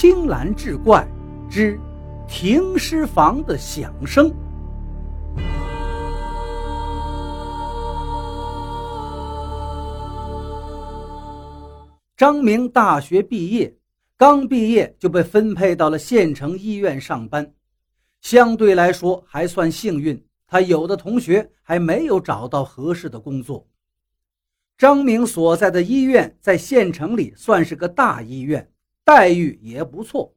青蓝志怪之停尸房的响声。张明大学毕业，刚毕业就被分配到了县城医院上班，相对来说还算幸运。他有的同学还没有找到合适的工作。张明所在的医院在县城里算是个大医院，待遇也不错。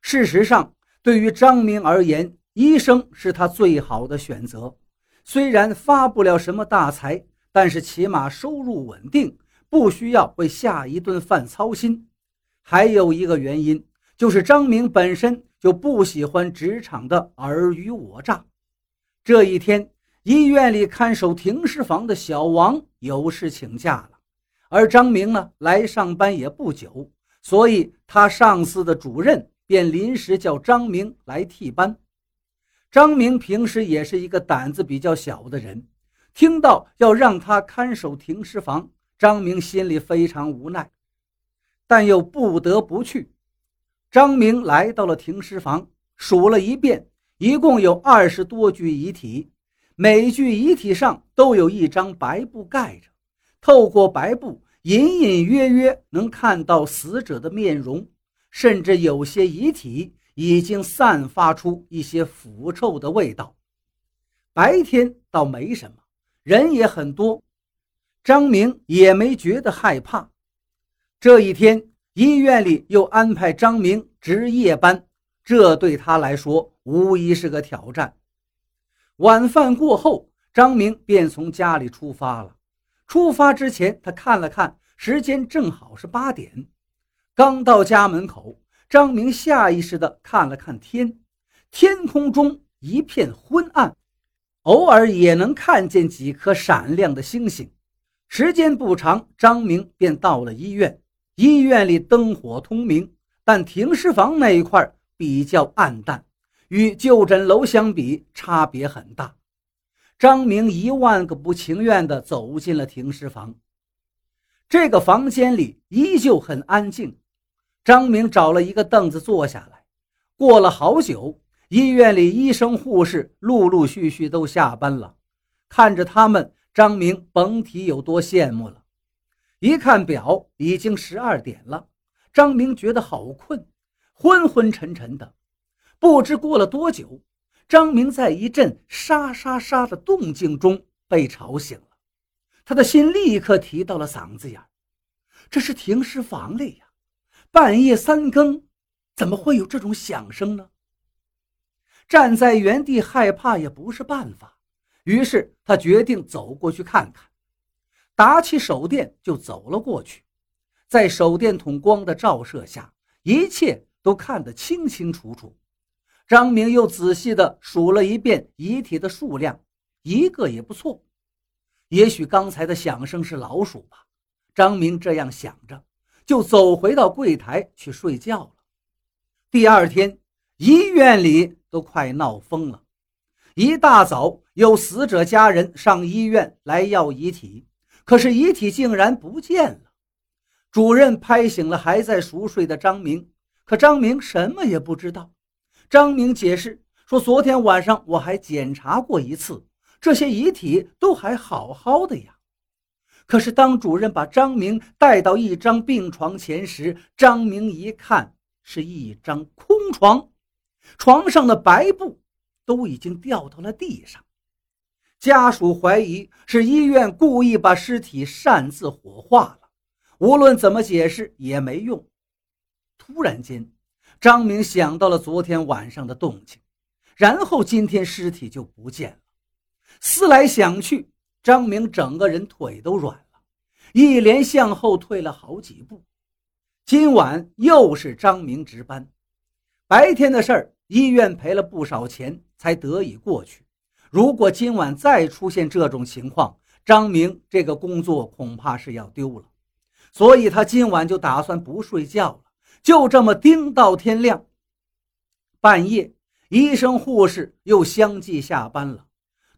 事实上，对于张明而言，医生是他最好的选择。虽然发不了什么大财，但是起码收入稳定。不需要为下一顿饭操心，还有一个原因就是张明本身就不喜欢职场的尔虞我诈。这一天，医院里看守停尸房的小王有事请假了，而张明呢来上班也不久，所以他上司的主任便临时叫张明来替班。张明平时也是一个胆子比较小的人，听到要让他看守停尸房。张明心里非常无奈，但又不得不去。张明来到了停尸房，数了一遍，一共有二十多具遗体，每具遗体上都有一张白布盖着，透过白布，隐隐约约能看到死者的面容，甚至有些遗体已经散发出一些腐臭的味道。白天倒没什么，人也很多。张明也没觉得害怕。这一天，医院里又安排张明值夜班，这对他来说无疑是个挑战。晚饭过后，张明便从家里出发了。出发之前，他看了看时间，正好是八点。刚到家门口，张明下意识地看了看天，天空中一片昏暗，偶尔也能看见几颗闪亮的星星。时间不长，张明便到了医院。医院里灯火通明，但停尸房那一块比较暗淡，与就诊楼相比差别很大。张明一万个不情愿地走进了停尸房。这个房间里依旧很安静。张明找了一个凳子坐下来。过了好久，医院里医生护士陆陆续续都下班了，看着他们。张明甭提有多羡慕了，一看表，已经十二点了。张明觉得好困，昏昏沉沉的。不知过了多久，张明在一阵沙沙沙的动静中被吵醒了，他的心立刻提到了嗓子眼这是停尸房里呀，半夜三更，怎么会有这种响声呢？站在原地害怕也不是办法。于是他决定走过去看看，打起手电就走了过去。在手电筒光的照射下，一切都看得清清楚楚。张明又仔细地数了一遍遗体的数量，一个也不错。也许刚才的响声是老鼠吧？张明这样想着，就走回到柜台去睡觉了。第二天，医院里都快闹疯了。一大早，有死者家人上医院来要遗体，可是遗体竟然不见了。主任拍醒了还在熟睡的张明，可张明什么也不知道。张明解释说：“昨天晚上我还检查过一次，这些遗体都还好好的呀。”可是当主任把张明带到一张病床前时，张明一看是一张空床，床上的白布。都已经掉到了地上，家属怀疑是医院故意把尸体擅自火化了，无论怎么解释也没用。突然间，张明想到了昨天晚上的动静，然后今天尸体就不见了。思来想去，张明整个人腿都软了，一连向后退了好几步。今晚又是张明值班，白天的事儿。医院赔了不少钱才得以过去。如果今晚再出现这种情况，张明这个工作恐怕是要丢了。所以他今晚就打算不睡觉了，就这么盯到天亮。半夜，医生护士又相继下班了，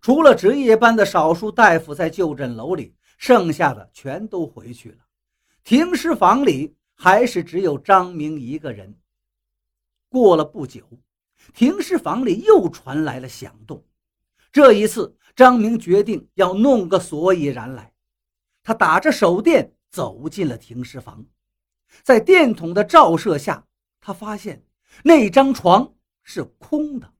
除了值夜班的少数大夫在就诊楼里，剩下的全都回去了。停尸房里还是只有张明一个人。过了不久，停尸房里又传来了响动。这一次，张明决定要弄个所以然来。他打着手电走进了停尸房，在电筒的照射下，他发现那张床是空的。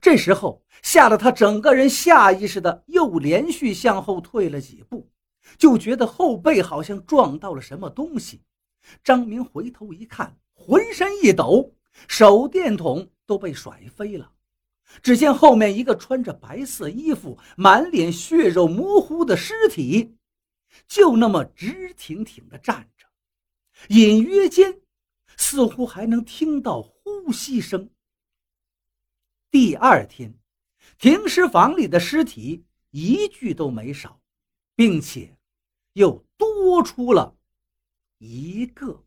这时候，吓得他整个人下意识的又连续向后退了几步，就觉得后背好像撞到了什么东西。张明回头一看，浑身一抖，手电筒都被甩飞了。只见后面一个穿着白色衣服、满脸血肉模糊的尸体，就那么直挺挺地站着，隐约间似乎还能听到呼吸声。第二天，停尸房里的尸体一具都没少，并且又多出了一个。